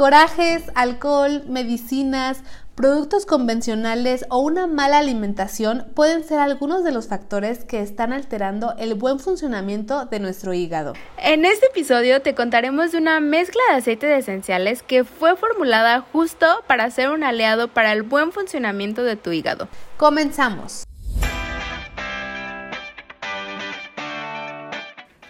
Corajes, alcohol, medicinas, productos convencionales o una mala alimentación pueden ser algunos de los factores que están alterando el buen funcionamiento de nuestro hígado. En este episodio te contaremos de una mezcla de aceites esenciales que fue formulada justo para ser un aliado para el buen funcionamiento de tu hígado. Comenzamos.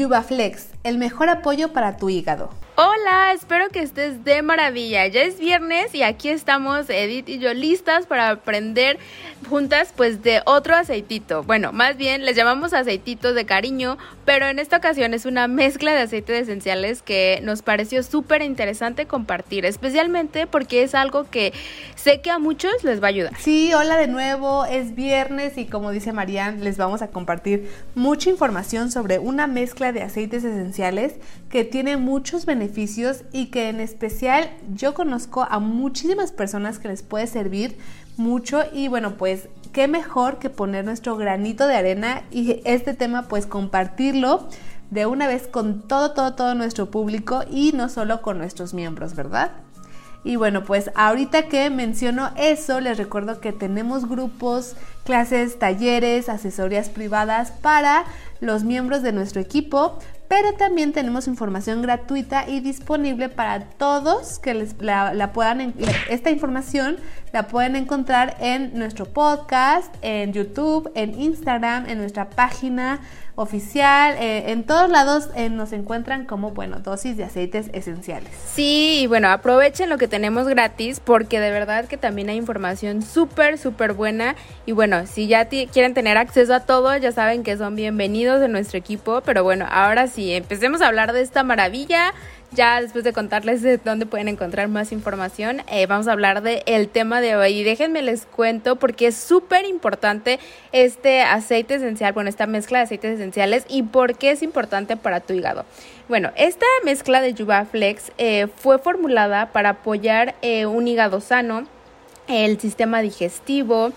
Yubaflex, el mejor apoyo para tu hígado. Hola, espero que estés de maravilla. Ya es viernes y aquí estamos Edith y yo listas para aprender juntas pues de otro aceitito. Bueno, más bien les llamamos aceititos de cariño, pero en esta ocasión es una mezcla de aceites esenciales que nos pareció súper interesante compartir, especialmente porque es algo que sé que a muchos les va a ayudar. Sí, hola de nuevo, es viernes y como dice Marian, les vamos a compartir mucha información sobre una mezcla de aceites esenciales que tiene muchos beneficios y que en especial yo conozco a muchísimas personas que les puede servir mucho y bueno pues qué mejor que poner nuestro granito de arena y este tema pues compartirlo de una vez con todo, todo, todo nuestro público y no solo con nuestros miembros, ¿verdad? Y bueno, pues ahorita que menciono eso, les recuerdo que tenemos grupos, clases, talleres, asesorías privadas para los miembros de nuestro equipo pero también tenemos información gratuita y disponible para todos que les, la, puedan, esta información la pueden encontrar en nuestro podcast, en YouTube, en Instagram, en nuestra página oficial, eh, en todos lados eh, nos encuentran como, bueno, dosis de aceites esenciales. Sí, y bueno, aprovechen lo que tenemos gratis porque de verdad que también hay información súper, súper buena y bueno, si ya quieren tener acceso a todo, ya saben que son bienvenidos en nuestro equipo, pero bueno, ahora sí, empecemos a hablar de esta maravilla ya después de contarles de dónde pueden encontrar más información, eh, vamos a hablar del el tema de hoy. Y déjenme les cuento porque es súper importante este aceite esencial, bueno, esta mezcla de aceites esenciales y por qué es importante para tu hígado. Bueno, esta mezcla de Yuba Flex eh, fue formulada para apoyar eh, un hígado sano, el sistema digestivo,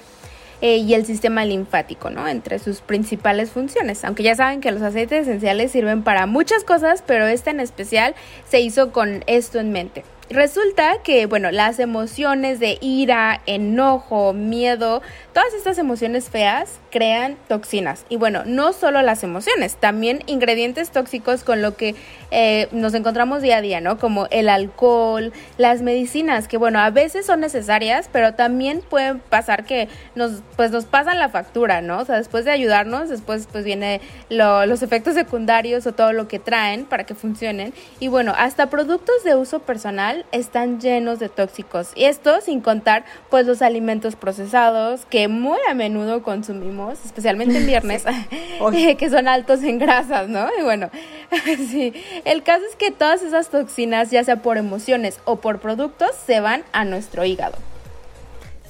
eh, y el sistema linfático, ¿no? Entre sus principales funciones. Aunque ya saben que los aceites esenciales sirven para muchas cosas, pero este en especial se hizo con esto en mente. Resulta que, bueno, las emociones de ira, enojo, miedo, todas estas emociones feas crean toxinas. Y bueno, no solo las emociones, también ingredientes tóxicos con lo que eh, nos encontramos día a día, ¿no? Como el alcohol, las medicinas, que bueno, a veces son necesarias, pero también pueden pasar que nos, pues nos pasan la factura, ¿no? O sea, después de ayudarnos, después pues viene los efectos secundarios o todo lo que traen para que funcionen. Y bueno, hasta productos de uso personal están llenos de tóxicos. Y esto sin contar pues los alimentos procesados que muy a menudo consumimos, especialmente en viernes, que son altos en grasas, ¿no? Y bueno, sí, el caso es que todas esas toxinas, ya sea por emociones o por productos, se van a nuestro hígado.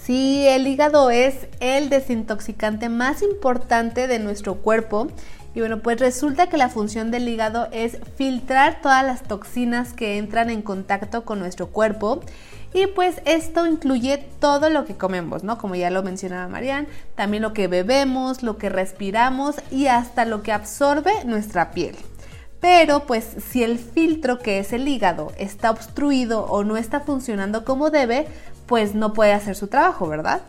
Sí, el hígado es el desintoxicante más importante de nuestro cuerpo y bueno, pues resulta que la función del hígado es filtrar todas las toxinas que entran en contacto con nuestro cuerpo. Y pues esto incluye todo lo que comemos, ¿no? Como ya lo mencionaba Marian, también lo que bebemos, lo que respiramos y hasta lo que absorbe nuestra piel. Pero pues si el filtro que es el hígado está obstruido o no está funcionando como debe, pues no puede hacer su trabajo, ¿verdad?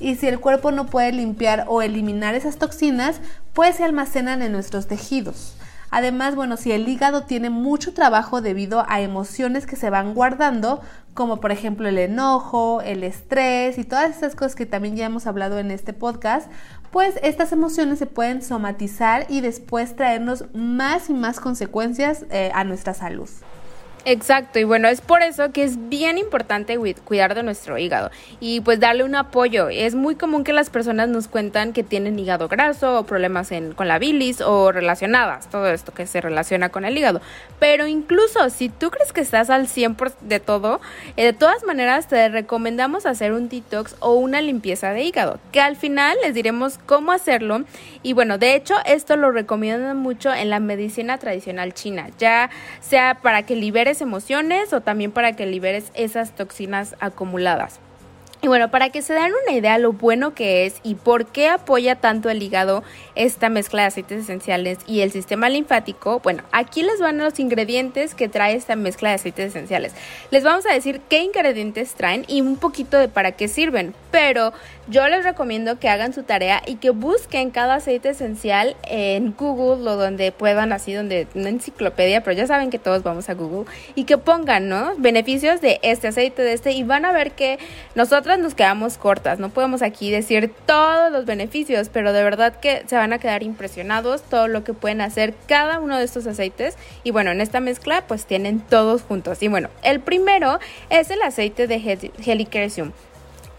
y si el cuerpo no puede limpiar o eliminar esas toxinas, pues se almacenan en nuestros tejidos. Además, bueno, si el hígado tiene mucho trabajo debido a emociones que se van guardando, como por ejemplo el enojo, el estrés y todas estas cosas que también ya hemos hablado en este podcast, pues estas emociones se pueden somatizar y después traernos más y más consecuencias eh, a nuestra salud. Exacto, y bueno, es por eso que es bien importante cuidar de nuestro hígado y pues darle un apoyo. Es muy común que las personas nos cuentan que tienen hígado graso o problemas en, con la bilis o relacionadas, todo esto que se relaciona con el hígado. Pero incluso si tú crees que estás al 100% de todo, eh, de todas maneras te recomendamos hacer un detox o una limpieza de hígado, que al final les diremos cómo hacerlo. Y bueno, de hecho esto lo recomiendan mucho en la medicina tradicional china, ya sea para que liberes emociones o también para que liberes esas toxinas acumuladas. Y bueno, para que se den una idea lo bueno que es y por qué apoya tanto el hígado esta mezcla de aceites esenciales y el sistema linfático, bueno, aquí les van los ingredientes que trae esta mezcla de aceites esenciales. Les vamos a decir qué ingredientes traen y un poquito de para qué sirven, pero yo les recomiendo que hagan su tarea y que busquen cada aceite esencial en Google o donde puedan, así donde una enciclopedia, pero ya saben que todos vamos a Google y que pongan, ¿no? Beneficios de este aceite, de este y van a ver que nosotros nos quedamos cortas, no podemos aquí decir todos los beneficios, pero de verdad que se van a quedar impresionados todo lo que pueden hacer cada uno de estos aceites y bueno, en esta mezcla pues tienen todos juntos. Y bueno, el primero es el aceite de Helichrysum.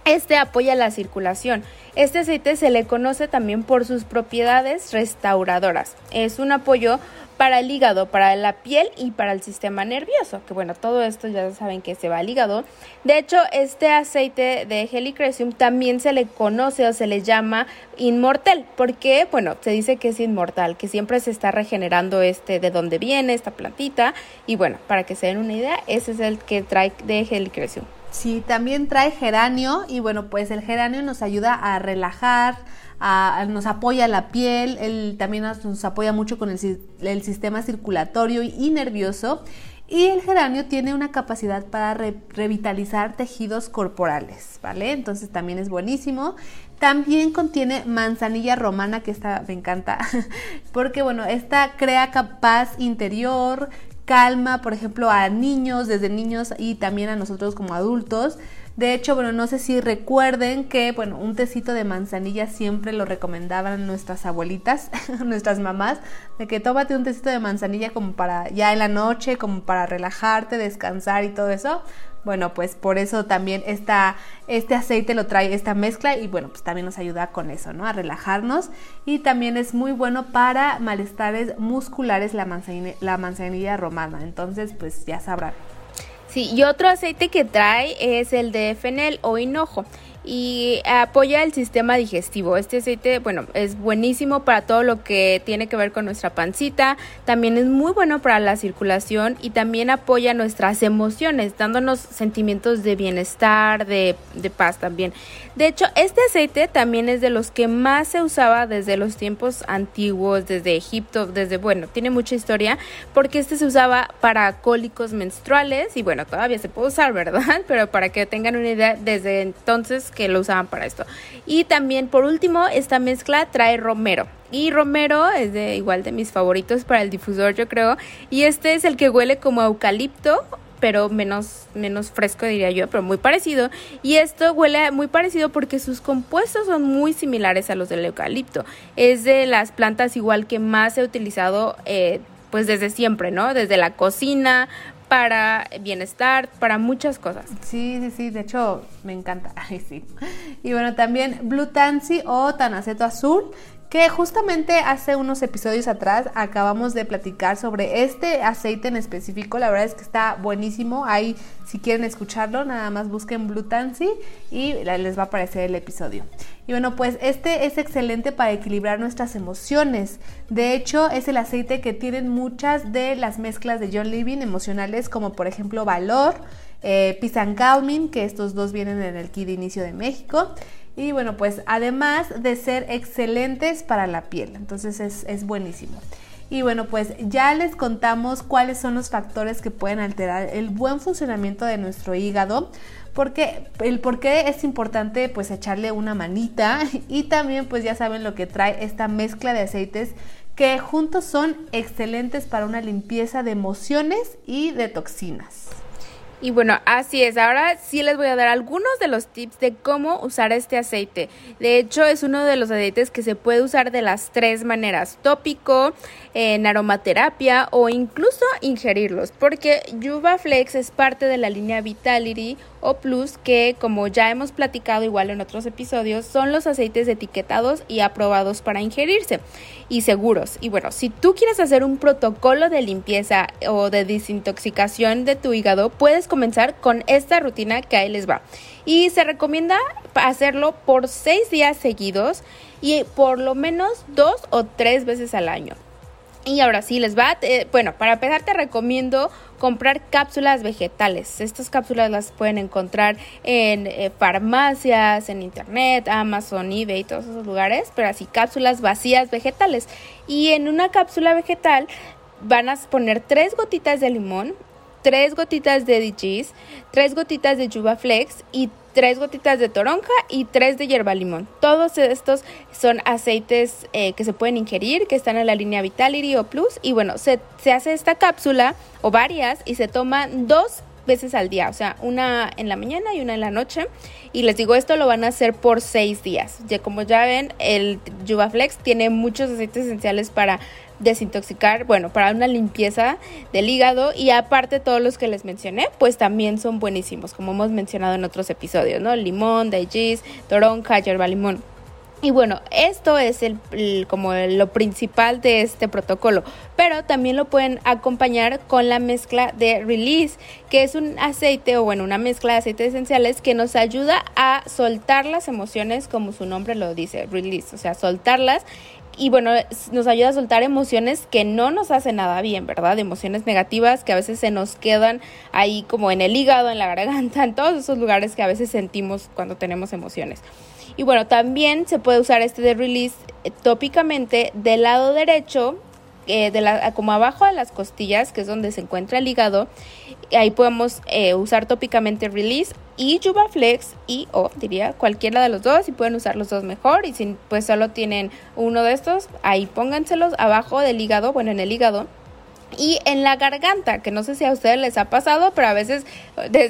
Este apoya la circulación. Este aceite se le conoce también por sus propiedades restauradoras. Es un apoyo para el hígado, para la piel y para el sistema nervioso, que bueno, todo esto ya saben que se va al hígado. De hecho, este aceite de Helichrysum también se le conoce o se le llama inmortal, porque bueno, se dice que es inmortal, que siempre se está regenerando este de dónde viene esta plantita y bueno, para que se den una idea, ese es el que trae de Helichrysum. Sí, también trae geranio y bueno, pues el geranio nos ayuda a relajar, nos apoya la piel, él también nos, apoya mucho con el, sistema circulatorio y nervioso. Y el geranio tiene una capacidad para revitalizar tejidos corporales, ¿vale? Entonces también es buenísimo. También contiene manzanilla romana, que esta me encanta, porque bueno, esta crea paz interior, calma, por ejemplo, a niños, desde niños y también a nosotros como adultos. De hecho, bueno, no sé si recuerden que, bueno, un tecito de manzanilla siempre lo recomendaban nuestras abuelitas, nuestras mamás, de que tómate un tecito de manzanilla como para ya en la noche, como para relajarte, descansar y todo eso. Bueno, pues por eso también esta, este aceite lo trae esta mezcla y bueno, pues también nos ayuda con eso, ¿no? A relajarnos y también es muy bueno para malestares musculares la manzanilla, la manzanilla romana. Entonces, pues ya sabrán. Sí, y otro aceite que trae es el de fenel o hinojo y apoya el sistema digestivo. Este aceite, bueno, es buenísimo para todo lo que tiene que ver con nuestra pancita, también es muy bueno para la circulación y también apoya nuestras emociones, dándonos sentimientos de bienestar, de, de paz también. De hecho, este aceite también es de los que más se usaba desde los tiempos antiguos, desde Egipto, desde, bueno, tiene mucha historia, porque este se usaba para cólicos menstruales y bueno, todavía se puede usar, ¿verdad? Pero para que tengan una idea, desde entonces que lo usaban para esto. Y también, por último, esta mezcla trae romero. Y romero es de igual de mis favoritos para el difusor, yo creo. Y este es el que huele como eucalipto pero menos, menos fresco diría yo, pero muy parecido. Y esto huele muy parecido porque sus compuestos son muy similares a los del eucalipto. Es de las plantas igual que más he utilizado eh, pues desde siempre, ¿no? Desde la cocina, para bienestar, para muchas cosas. Sí, sí, sí, de hecho me encanta. Ay, sí. Y bueno, también Blue Tansy o Tanaceto Azul, que justamente hace unos episodios atrás acabamos de platicar sobre este aceite en específico. La verdad es que está buenísimo. Ahí, si quieren escucharlo, nada más busquen Blue Tansy y les va a aparecer el episodio. Y bueno, pues este es excelente para equilibrar nuestras emociones. De hecho, es el aceite que tienen muchas de las mezclas de John Living emocionales, como por ejemplo Valor, eh, Peace que estos dos vienen en el kit de inicio de México. Y bueno, pues además de ser excelentes para la piel, entonces es, es buenísimo. Y bueno, pues ya les contamos cuáles son los factores que pueden alterar el buen funcionamiento de nuestro hígado porque el por qué es importante pues echarle una manita y también pues ya saben lo que trae esta mezcla de aceites que juntos son excelentes para una limpieza de emociones y de toxinas. Y bueno, así es. Ahora sí les voy a dar algunos de los tips de cómo usar este aceite. De hecho, es uno de los aceites que se puede usar de las tres maneras: tópico, en aromaterapia o incluso ingerirlos. Porque Yuva Flex es parte de la línea Vitality o Plus, que como ya hemos platicado igual en otros episodios, son los aceites etiquetados y aprobados para ingerirse y seguros. Y bueno, si tú quieres hacer un protocolo de limpieza o de desintoxicación de tu hígado, puedes comenzar con esta rutina que ahí les va. Y se recomienda hacerlo por seis días seguidos y por lo menos dos o tres veces al año. Y ahora sí les va, bueno, para empezar te recomiendo comprar cápsulas vegetales. Estas cápsulas las pueden encontrar en eh, farmacias, en internet, Amazon, eBay, todos esos lugares, pero así cápsulas vacías vegetales. Y en una cápsula vegetal van a poner tres gotitas de limón, tres gotitas de DGs, tres gotitas de Yuba Flex y tres gotitas de toronja y tres de hierba limón. Todos estos son aceites eh, que se pueden ingerir, que están en la línea Vitality o Plus. Y bueno, se, se hace esta cápsula o varias y se toman dos veces al día, o sea, una en la mañana y una en la noche. Y les digo, esto lo van a hacer por seis días. Ya como ya ven, el Flex tiene muchos aceites esenciales para desintoxicar, bueno, para una limpieza del hígado y aparte todos los que les mencioné, pues también son buenísimos, como hemos mencionado en otros episodios, ¿no? Limón, daijis, toronja, yerba limón. Y bueno, esto es el, como lo principal de este protocolo, pero también lo pueden acompañar con la mezcla de release, que es un aceite o bueno, una mezcla de aceites esenciales que nos ayuda a soltar las emociones como su nombre lo dice, release, o sea, soltarlas y bueno, nos ayuda a soltar emociones que no nos hacen nada bien, ¿verdad? Emociones negativas que a veces se nos quedan ahí como en el hígado, en la garganta, en todos esos lugares que a veces sentimos cuando tenemos emociones. Y bueno, también se puede usar este de release eh, tópicamente del lado derecho, eh, de la, como abajo de las costillas, que es donde se encuentra el hígado. Ahí podemos eh, usar tópicamente release y Flex y o diría cualquiera de los dos y pueden usar los dos mejor y si pues solo tienen uno de estos ahí pónganselos abajo del hígado bueno en el hígado y en la garganta, que no sé si a ustedes les ha pasado, pero a veces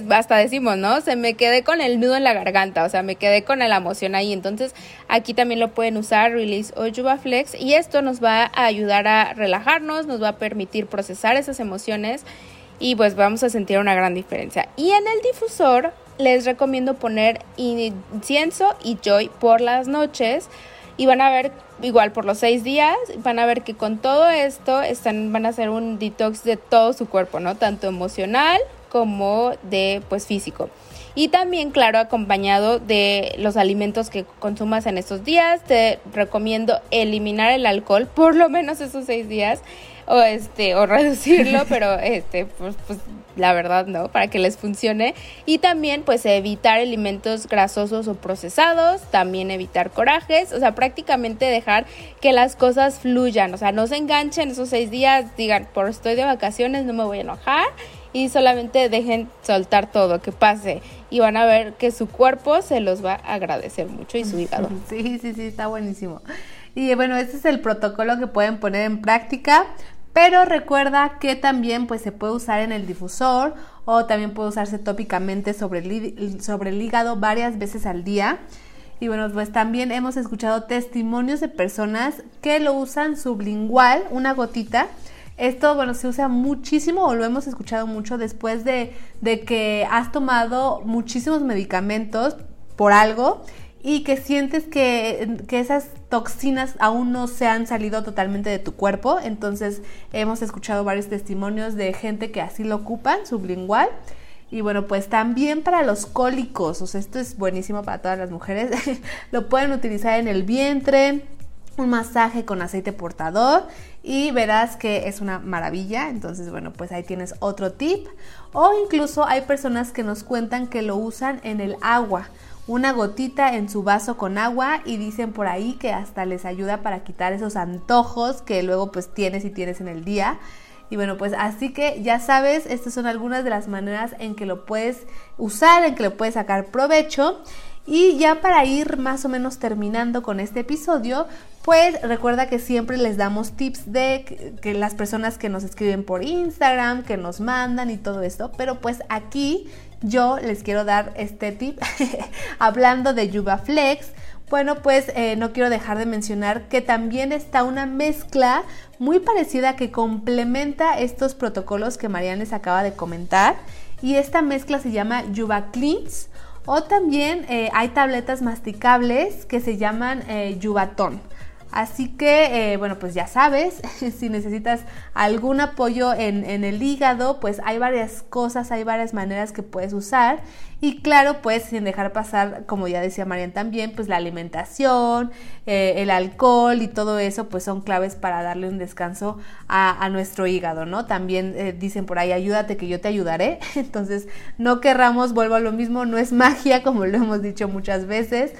hasta decimos, ¿no? Se me quedé con el nudo en la garganta, o sea, me quedé con la emoción ahí. Entonces, aquí también lo pueden usar, Release o Flex, y esto nos va a ayudar a relajarnos, nos va a permitir procesar esas emociones y pues vamos a sentir una gran diferencia. Y en el difusor les recomiendo poner incienso y joy por las noches y van a ver igual por los seis días van a ver que con todo esto están van a hacer un detox de todo su cuerpo no tanto emocional como de pues físico. Y también claro acompañado de los alimentos que consumas en estos días te recomiendo eliminar el alcohol por lo menos esos seis días o este o reducirlo pero este pues, pues la verdad no, para que les funcione. Y también pues evitar alimentos grasosos o procesados, también evitar corajes, o sea, prácticamente dejar que las cosas fluyan, o sea, no se enganchen esos seis días, digan, por estoy de vacaciones, no me voy a enojar y solamente dejen soltar todo, que pase y van a ver que su cuerpo se los va a agradecer mucho y su hígado. Sí, sí, sí, está buenísimo. Y bueno, este es el protocolo que pueden poner en práctica. Pero recuerda que también pues, se puede usar en el difusor o también puede usarse tópicamente sobre el, sobre el hígado varias veces al día. Y bueno, pues también hemos escuchado testimonios de personas que lo usan sublingual, una gotita. Esto, bueno, se usa muchísimo o lo hemos escuchado mucho después de, de que has tomado muchísimos medicamentos por algo y que sientes que, esas toxinas aún no se han salido totalmente de tu cuerpo. Entonces hemos escuchado varios testimonios de gente que así lo ocupan, sublingual. Y bueno, pues también para los cólicos, o sea, esto es buenísimo para todas las mujeres. lo pueden utilizar en el vientre, un masaje con aceite portador y verás que es una maravilla. Entonces, bueno, pues ahí tienes otro tip. O incluso hay personas que nos cuentan que lo usan en el agua una gotita en su vaso con agua y dicen por ahí que hasta les ayuda para quitar esos antojos que luego pues tienes y tienes en el día. Y bueno, pues así que ya sabes, estas son algunas de las maneras en que lo puedes usar, en que lo puedes sacar provecho. Y ya para ir más o menos terminando con este episodio, pues recuerda que siempre les damos tips de que, las personas que nos escriben por Instagram, que nos mandan y todo esto, pero pues aquí yo les quiero dar este tip hablando de Yuba Flex. Bueno, pues eh, no quiero dejar de mencionar que también está una mezcla muy parecida que complementa estos protocolos que Marian les acaba de comentar. Y esta mezcla se llama Yuba Cleans o también eh, hay tabletas masticables que se llaman eh, Yubatón. Así que, eh, bueno, pues ya sabes, si necesitas algún apoyo en, el hígado, pues hay varias cosas, hay varias maneras que puedes usar. Y claro, pues sin dejar pasar, como ya decía Marian también, pues la alimentación, eh, el alcohol y todo eso, pues son claves para darle un descanso a, nuestro hígado, ¿no? También eh, dicen por ahí, ayúdate que yo te ayudaré. Entonces, no querramos, vuelvo a lo mismo, no es magia, como lo hemos dicho muchas veces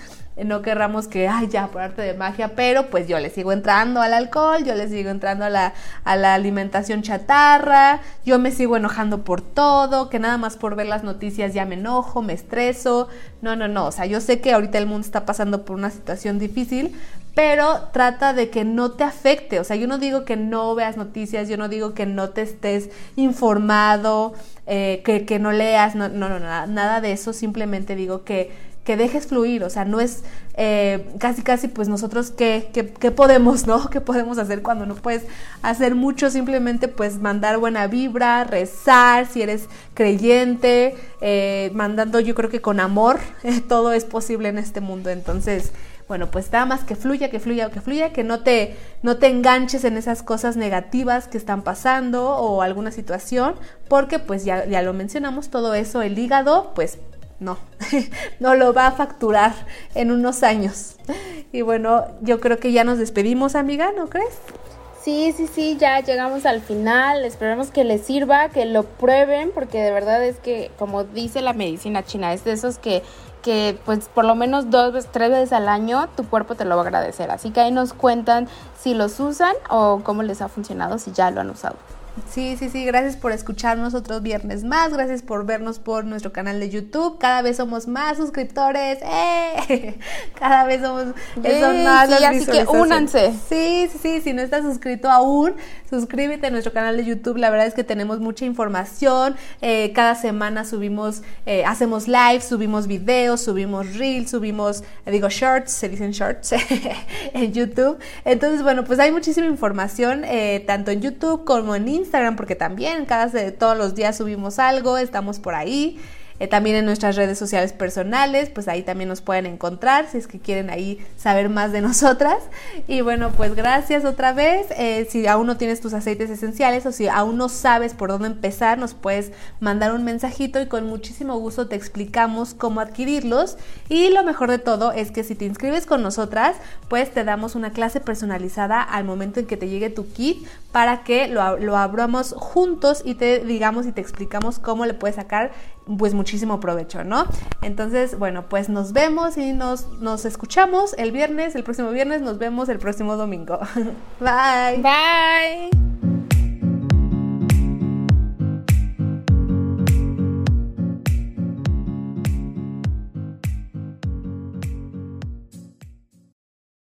no querramos que, ay, ya, por arte de magia, pero pues yo le sigo entrando al alcohol, yo le sigo entrando a la, a la alimentación chatarra, yo me sigo enojando por todo, que nada más por ver las noticias ya me enojo, me estreso. No, no, no, o sea, yo sé que ahorita el mundo está pasando por una situación difícil, pero trata de que no te afecte. O sea, yo no digo que no veas noticias, yo no digo que no te estés informado, eh, que, que, no leas, no, no, no, nada, nada de eso, simplemente digo que que dejes fluir, o sea, no es eh, casi casi pues nosotros ¿qué, qué, podemos, ¿no? ¿Qué podemos hacer cuando no puedes hacer mucho? Simplemente pues mandar buena vibra, rezar, si eres creyente, eh, mandando yo creo que con amor, todo es posible en este mundo, entonces bueno, pues nada más que fluya, que fluya, que fluya, que no te, no te enganches en esas cosas negativas que están pasando o alguna situación, porque pues ya, ya lo mencionamos, todo eso, el hígado, pues no, no lo va a facturar en unos años. Y bueno, yo creo que ya nos despedimos, amiga, ¿no crees? Sí, sí, sí, ya llegamos al final. Esperemos que les sirva, que lo prueben, porque de verdad es que, como dice la medicina china, es de esos que, que pues por lo menos dos, tres veces al año tu cuerpo te lo va a agradecer. Así que ahí nos cuentan si los usan o cómo les ha funcionado, si ya lo han usado. Sí, sí, sí, gracias por escucharnos otros viernes más, gracias por vernos por nuestro canal de YouTube, cada vez somos más suscriptores, ¡eh! cada vez somos más sí, así que únanse. Sí, sí, sí, si no estás suscrito aún, suscríbete a nuestro canal de YouTube, la verdad es que tenemos mucha información, eh, cada semana subimos, eh, hacemos live, subimos videos, subimos reels, subimos, eh, digo shorts, se dicen shorts en YouTube, entonces bueno, pues hay muchísima información, tanto en YouTube como en Instagram, Instagram porque también cada todos los días subimos algo, estamos por ahí. Eh, también en nuestras redes sociales personales, pues ahí también nos pueden encontrar si es que quieren ahí saber más de nosotras. Y bueno, pues gracias otra vez. Eh, si aún no tienes tus aceites esenciales o si aún no sabes por dónde empezar, nos puedes mandar un mensajito y con muchísimo gusto te explicamos cómo adquirirlos. Y lo mejor de todo es que si te inscribes con nosotras, pues te damos una clase personalizada al momento en que te llegue tu kit para que lo, lo abramos juntos y te digamos y te explicamos cómo le puedes sacar pues muchísimo provecho, ¿no? Entonces, bueno, pues nos vemos y nos, nos escuchamos el viernes, el próximo viernes, nos vemos el próximo domingo. Bye. Bye.